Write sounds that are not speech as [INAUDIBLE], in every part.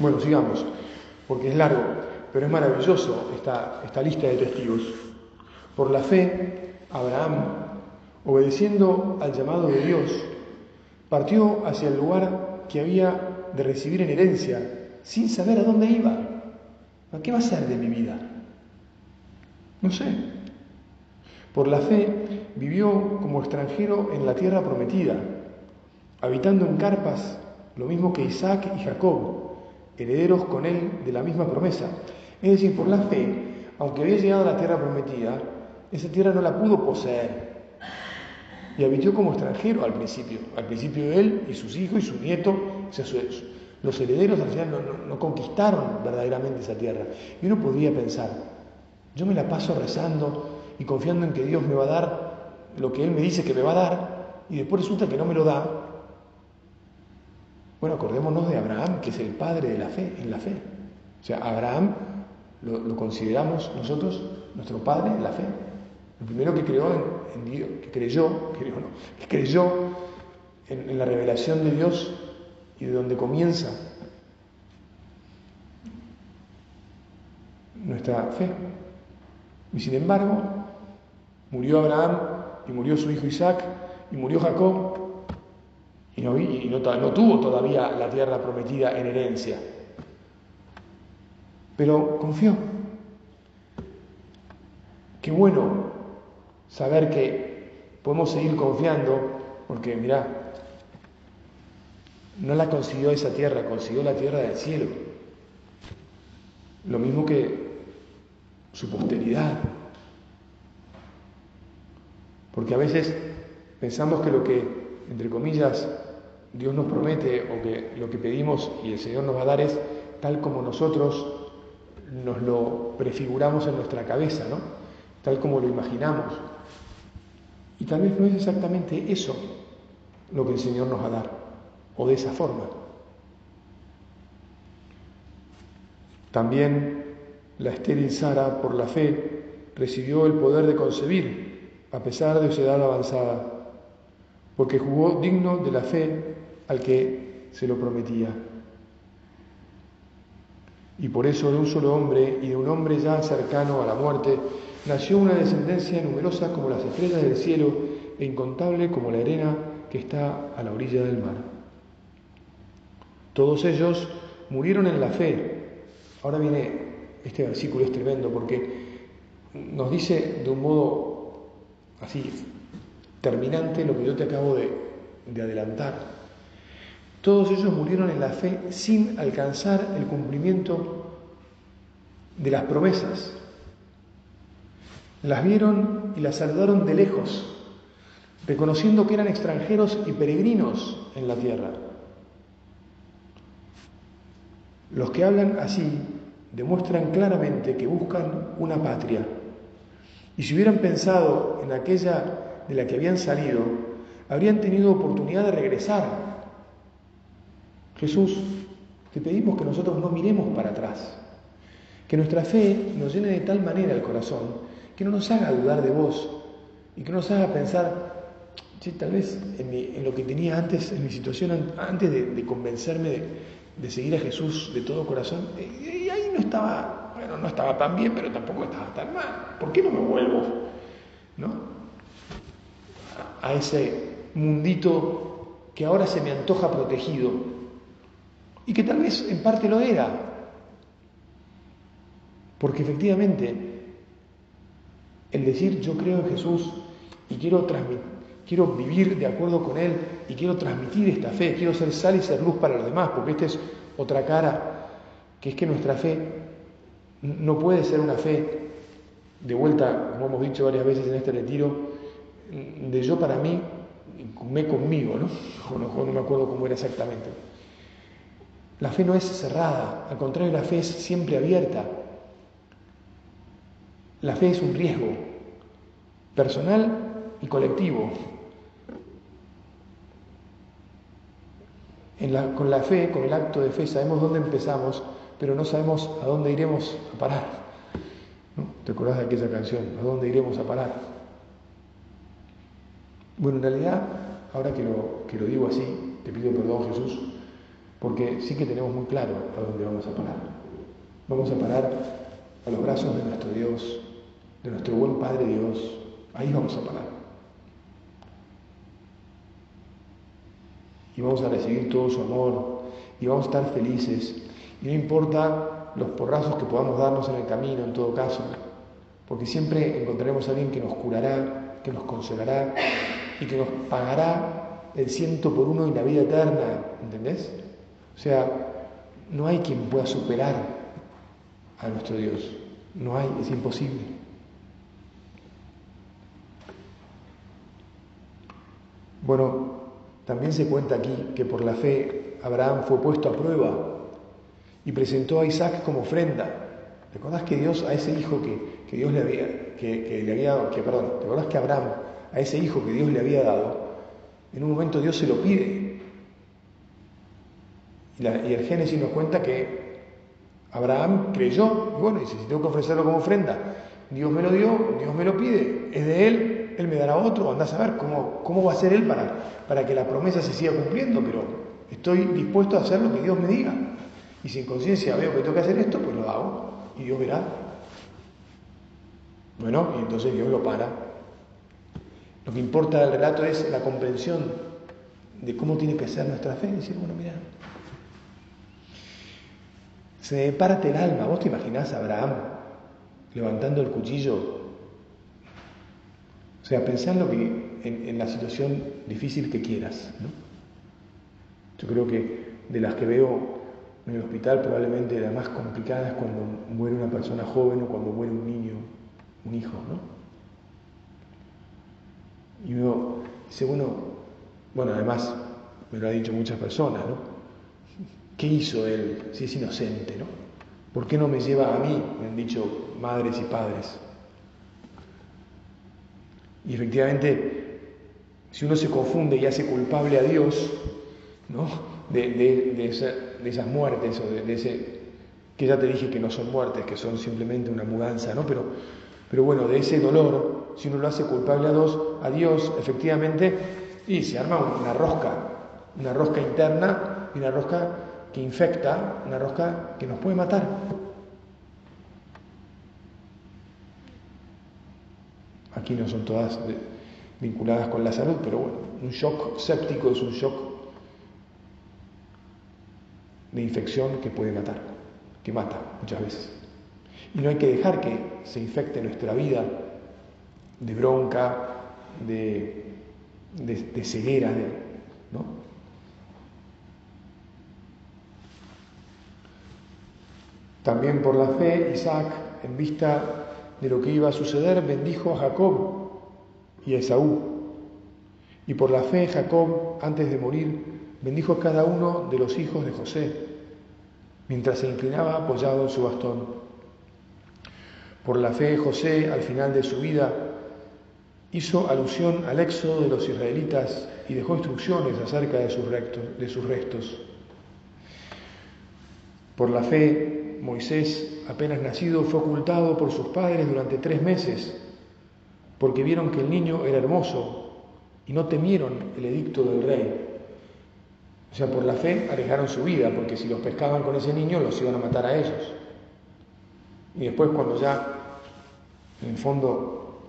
Bueno, sigamos, porque es largo, pero es maravilloso esta, esta lista de testigos. Por la fe, Abraham, obedeciendo al llamado de Dios, partió hacia el lugar que había de recibir en herencia, sin saber a dónde iba. ¿A qué va a ser de mi vida? No sé. Por la fe vivió como extranjero en la tierra prometida, habitando en carpas, lo mismo que Isaac y Jacob, herederos con él de la misma promesa. Es decir, por la fe, aunque había llegado a la tierra prometida, esa tierra no la pudo poseer. Y habitó como extranjero al principio. Al principio él y sus hijos y su nieto, o sea, los herederos al final no, conquistaron verdaderamente esa tierra. Y uno podría pensar, yo me la paso rezando y confiando en que Dios me va a dar lo que Él me dice que me va a dar, y después resulta que no me lo da. Bueno, acordémonos de Abraham, que es el padre de la fe, en la fe. O sea, Abraham lo, consideramos nosotros nuestro padre en la fe. El primero que creó en, Dios, que creyó, que creyó en, en la revelación de Dios y de donde comienza nuestra fe. Y sin embargo, murió Abraham y murió su hijo Isaac y murió Jacob y no, tuvo todavía la tierra prometida en herencia. Pero confió. Qué bueno saber que podemos seguir confiando, porque mirá, no la consiguió esa tierra, consiguió la tierra del cielo. Lo mismo que su posteridad. Porque a veces pensamos que lo que, entre comillas, Dios nos promete o que lo que pedimos y el Señor nos va a dar es tal como nosotros nos lo prefiguramos en nuestra cabeza, ¿no? Tal como lo imaginamos. Y tal vez no es exactamente eso lo que el Señor nos va a dar, o de esa forma. También la estéril Sara, por la fe, recibió el poder de concebir, a pesar de su edad avanzada, porque jugó digno de la fe al que se lo prometía. Y por eso de un solo hombre y de un hombre ya cercano a la muerte, nació una descendencia numerosa como las estrellas del cielo e incontable como la arena que está a la orilla del mar. Todos ellos murieron en la fe. Ahora viene, este versículo es tremendo porque nos dice de un modo así terminante lo que yo te acabo de, de adelantar. Todos ellos murieron en la fe sin alcanzar el cumplimiento de las promesas. Las vieron y las saludaron de lejos, reconociendo que eran extranjeros y peregrinos en la tierra. Los que hablan así demuestran claramente que buscan una patria. Y si hubieran pensado en aquella de la que habían salido, habrían tenido oportunidad de regresar Jesús, te pedimos que nosotros no miremos para atrás, que nuestra fe nos llene de tal manera el corazón, que no nos haga dudar de vos y que no nos haga pensar, sí, tal vez en, lo que tenía antes, en mi situación, antes de, convencerme de, seguir a Jesús de todo corazón, y, ahí no estaba, bueno, no estaba tan bien, pero tampoco estaba tan mal. ¿Por qué no me vuelvo? ¿No? A ese mundito que ahora se me antoja protegido, y que tal vez en parte lo era, porque efectivamente el decir yo creo en Jesús y quiero, quiero vivir de acuerdo con Él y quiero transmitir esta fe, quiero ser sal y ser luz para los demás, porque esta es otra cara, que es que nuestra fe no puede ser una fe de vuelta, como hemos dicho varias veces en este retiro, de yo para mí, me conmigo, ¿no? [LAUGHS] no, no me acuerdo cómo era exactamente. La fe no es cerrada, al contrario, la fe es siempre abierta. La fe es un riesgo personal y colectivo. con la fe, con el acto de fe, sabemos dónde empezamos, pero no sabemos a dónde iremos a parar. ¿Te acordás de aquella canción? ¿A dónde iremos a parar? Bueno, en realidad, ahora que lo, que lo digo así, te pido perdón Jesús, Porque sí que tenemos muy claro a dónde vamos a parar. Vamos a parar a los brazos de nuestro Dios, de nuestro buen Padre Dios. Ahí vamos a parar. Y vamos a recibir todo su amor y vamos a estar felices. Y no importa los porrazos que podamos darnos en el camino, en todo caso, porque siempre encontraremos a alguien que nos curará, que nos consolará y que nos pagará el ciento por uno y la vida eterna, ¿entendés? O sea, no hay quien pueda superar a nuestro Dios, no hay, es imposible. Bueno, también se cuenta aquí que por la fe Abraham fue puesto a prueba y presentó a Isaac como ofrenda. ¿Te que Dios a ese hijo que, que Dios le había, que, le había, que perdón, ¿te acordás que Abraham a ese hijo que Dios le había dado, en un momento Dios se lo pide? Y, el Génesis nos cuenta que Abraham creyó, y bueno, dice, si tengo que ofrecerlo como ofrenda, Dios me lo dio, Dios me lo pide, es de Él, Él me dará otro, andás a ver cómo, cómo va a ser Él para, para que la promesa se siga cumpliendo, pero estoy dispuesto a hacer lo que Dios me diga. Y si en conciencia veo que tengo que hacer esto, pues lo hago y Dios verá. Bueno, y entonces Dios lo para. Lo que importa del relato es la comprensión de cómo tiene que ser nuestra fe. Y decir, bueno, mira, se parte el alma. ¿Vos te imaginás a Abraham levantando el cuchillo? O sea, pensando que en, la situación difícil que quieras. ¿no? Yo creo que de las que veo en el hospital probablemente la más complicada es cuando muere una persona joven o cuando muere un niño, un hijo, ¿no? Y uno dice, bueno, bueno, además me lo han dicho muchas personas, ¿no? ¿Qué hizo él si es inocente, ¿no? ¿Por qué no me lleva a mí? Me han dicho madres y padres. Y efectivamente, si uno se confunde y hace culpable a Dios, ¿no? de, esas muertes o de, ese, que ya te dije que no son muertes, que son simplemente una mudanza, ¿no? Pero, pero bueno, de ese dolor, si uno lo hace culpable a, Dios, a Dios, efectivamente, y se arma una rosca, una rosca interna y una rosca que infecta, una rosca que nos puede matar. Aquí no son todas vinculadas con la salud, pero bueno, un shock séptico es un shock de infección que puede matar, que mata muchas veces. Y no hay que dejar que se infecte nuestra vida de bronca, de, de, ceguera, ¿no? También por la fe, Isaac, en vista de lo que iba a suceder, bendijo a Jacob y a Esaú. Y por la fe, Jacob, antes de morir, bendijo a cada uno de los hijos de José, mientras se inclinaba apoyado en su bastón. Por la fe, José, al final de su vida, hizo alusión al éxodo de los israelitas y dejó instrucciones acerca de sus, restos. Por la fe, Moisés, apenas nacido, fue ocultado por sus padres durante tres meses, porque vieron que el niño era hermoso y no temieron el edicto del rey. O sea, por la fe arriesgaron su vida, porque si los pescaban con ese niño los iban a matar a ellos. Y después cuando ya, en el fondo,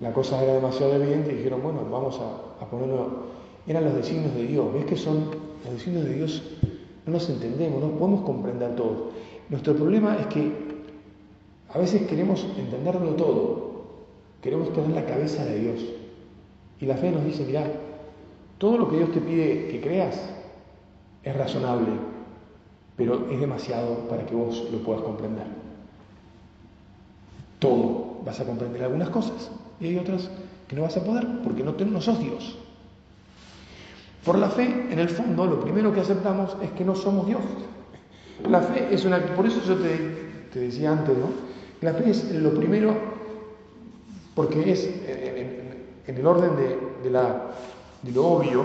la cosa era demasiado evidente, dijeron, bueno, vamos a, a ponerlo... Eran los designios de Dios. ¿Ves que son los designios de Dios? No los entendemos, no podemos comprender todo. Nuestro problema es que a veces queremos entenderlo todo. Queremos tener la cabeza de Dios. Y la fe nos dice, mira, todo lo que Dios te pide que creas, es razonable, pero es demasiado para que vos lo puedas comprender. Todo vas a comprender algunas cosas y hay otras que no vas a poder porque no, no sos Dios. Por la fe, en el fondo, lo primero que aceptamos es que no somos Dios. La fe es una... Por eso yo te, decía antes, ¿no? La fe es lo primero porque es en, el orden de, la, de lo obvio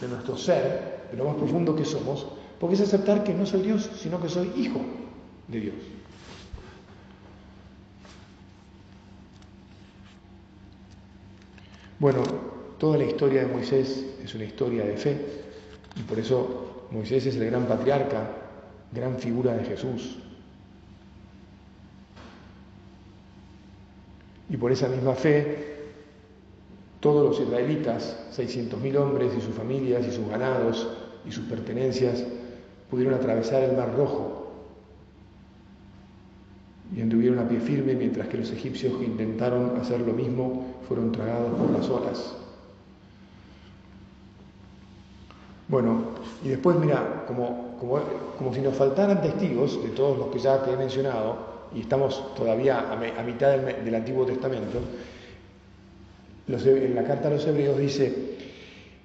de nuestro ser, de lo más profundo que somos, porque es aceptar que no soy Dios, sino que soy hijo de Dios. Bueno, toda la historia de Moisés es una historia de fe y por eso Moisés es el gran patriarca, gran figura de Jesús. Y por esa misma fe, todos los israelitas, 600.000 hombres y sus familias y sus ganados y sus pertenencias, pudieron atravesar el Mar Rojo y anduvieron a pie firme mientras que los egipcios que intentaron hacer lo mismo fueron tragados por las olas. Bueno, y después mira, como, como, si nos faltaran testigos de todos los que ya te he mencionado, y estamos todavía a, mitad del, Antiguo Testamento, en la carta a los hebreos dice,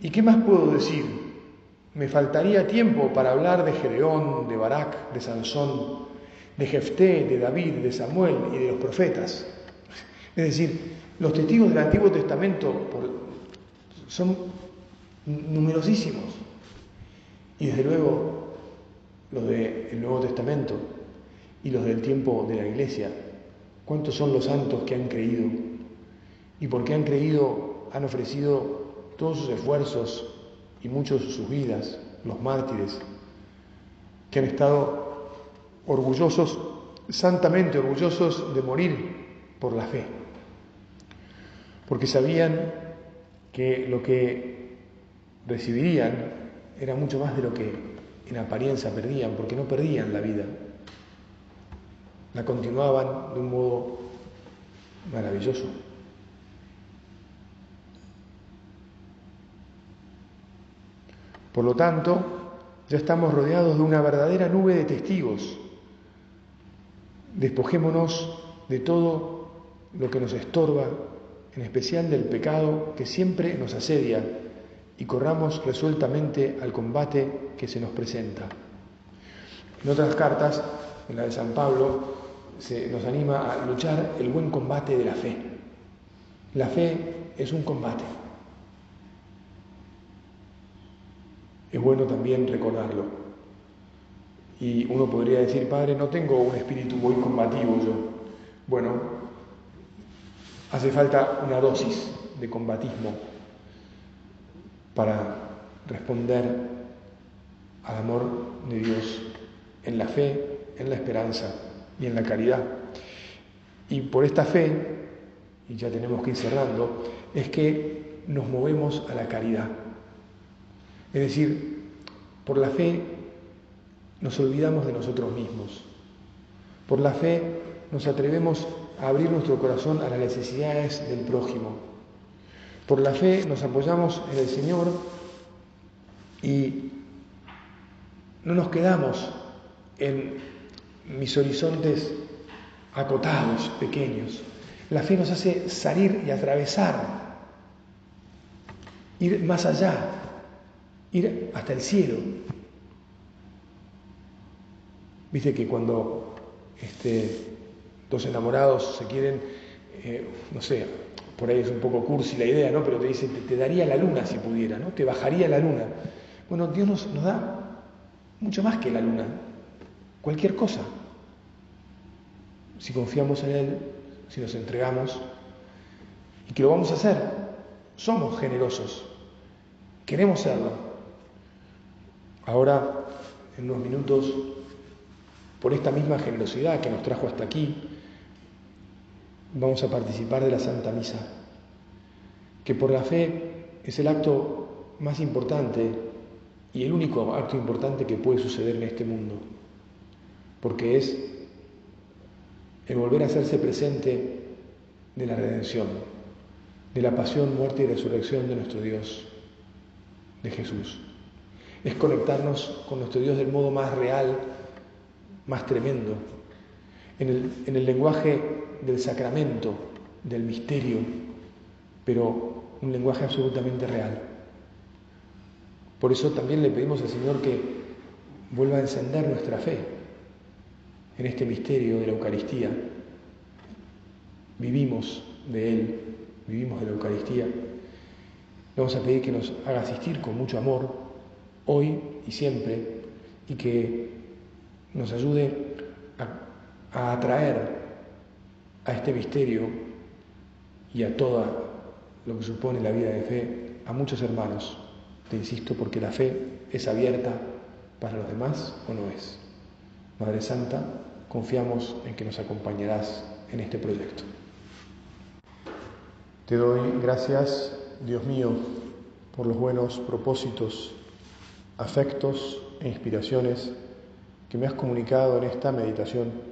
¿y qué más puedo decir? Me faltaría tiempo para hablar de Gedeón, de Barak, de Sansón, de Jefté, de David, de Samuel y de los profetas. Es decir, los testigos del Antiguo Testamento son numerosísimos. Y desde luego los del Nuevo Testamento y los del tiempo de la Iglesia. ¿Cuántos son los santos que han creído? Y porque han creído han ofrecido todos sus esfuerzos y muchos sus vidas, los mártires, que han estado orgullosos, santamente orgullosos de morir por la fe, porque sabían que lo que recibirían era mucho más de lo que en apariencia perdían, porque no perdían la vida, la continuaban de un modo maravilloso. Por lo tanto, ya estamos rodeados de una verdadera nube de testigos Despojémonos de todo lo que nos estorba, en especial del pecado que siempre nos asedia, y corramos resueltamente al combate que se nos presenta. En otras cartas, en la de San Pablo, se nos anima a luchar el buen combate de la fe. La fe es un combate. Es bueno también recordarlo. Y uno podría decir, Padre, no tengo un espíritu muy combativo yo. Bueno, hace falta una dosis de combatismo para responder al amor de Dios en la fe, en la esperanza y en la caridad. Y por esta fe, y ya tenemos que ir cerrando, es que nos movemos a la caridad. Es decir, por la fe nos olvidamos de nosotros mismos. Por la fe nos atrevemos a abrir nuestro corazón a las necesidades del prójimo. Por la fe nos apoyamos en el Señor y no nos quedamos en mis horizontes acotados, pequeños. La fe nos hace salir y atravesar, ir más allá, ir hasta el cielo, Viste que cuando este, dos enamorados se quieren, eh, no sé, por ahí es un poco cursi la idea, ¿no? Pero te dicen, te, daría la luna si pudiera, ¿no? Te bajaría la luna. Bueno, Dios nos, nos da mucho más que la luna, cualquier cosa. Si confiamos en Él, si nos entregamos, y que lo vamos a hacer, somos generosos, queremos serlo. Ahora, en unos minutos, por esta misma generosidad que nos trajo hasta aquí, vamos a participar de la Santa Misa, que por la fe es el acto más importante y el único acto importante que puede suceder en este mundo, porque es el volver a hacerse presente de la redención, de la pasión, muerte y resurrección de nuestro Dios, de Jesús. Es conectarnos con nuestro Dios del modo más real, más tremendo, en el, lenguaje del sacramento, del misterio, pero un lenguaje absolutamente real. Por eso también le pedimos al Señor que vuelva a encender nuestra fe en este misterio de la Eucaristía. Vivimos de Él, vivimos de la Eucaristía. Le vamos a pedir que nos haga asistir con mucho amor, hoy y siempre, y que nos ayude a, atraer a este misterio y a todo lo que supone la vida de fe a muchos hermanos. Te insisto, porque la fe es abierta para los demás o no es. Madre Santa, confiamos en que nos acompañarás en este proyecto. Te doy gracias, Dios mío, por los buenos propósitos, afectos e inspiraciones que me has comunicado en esta meditación.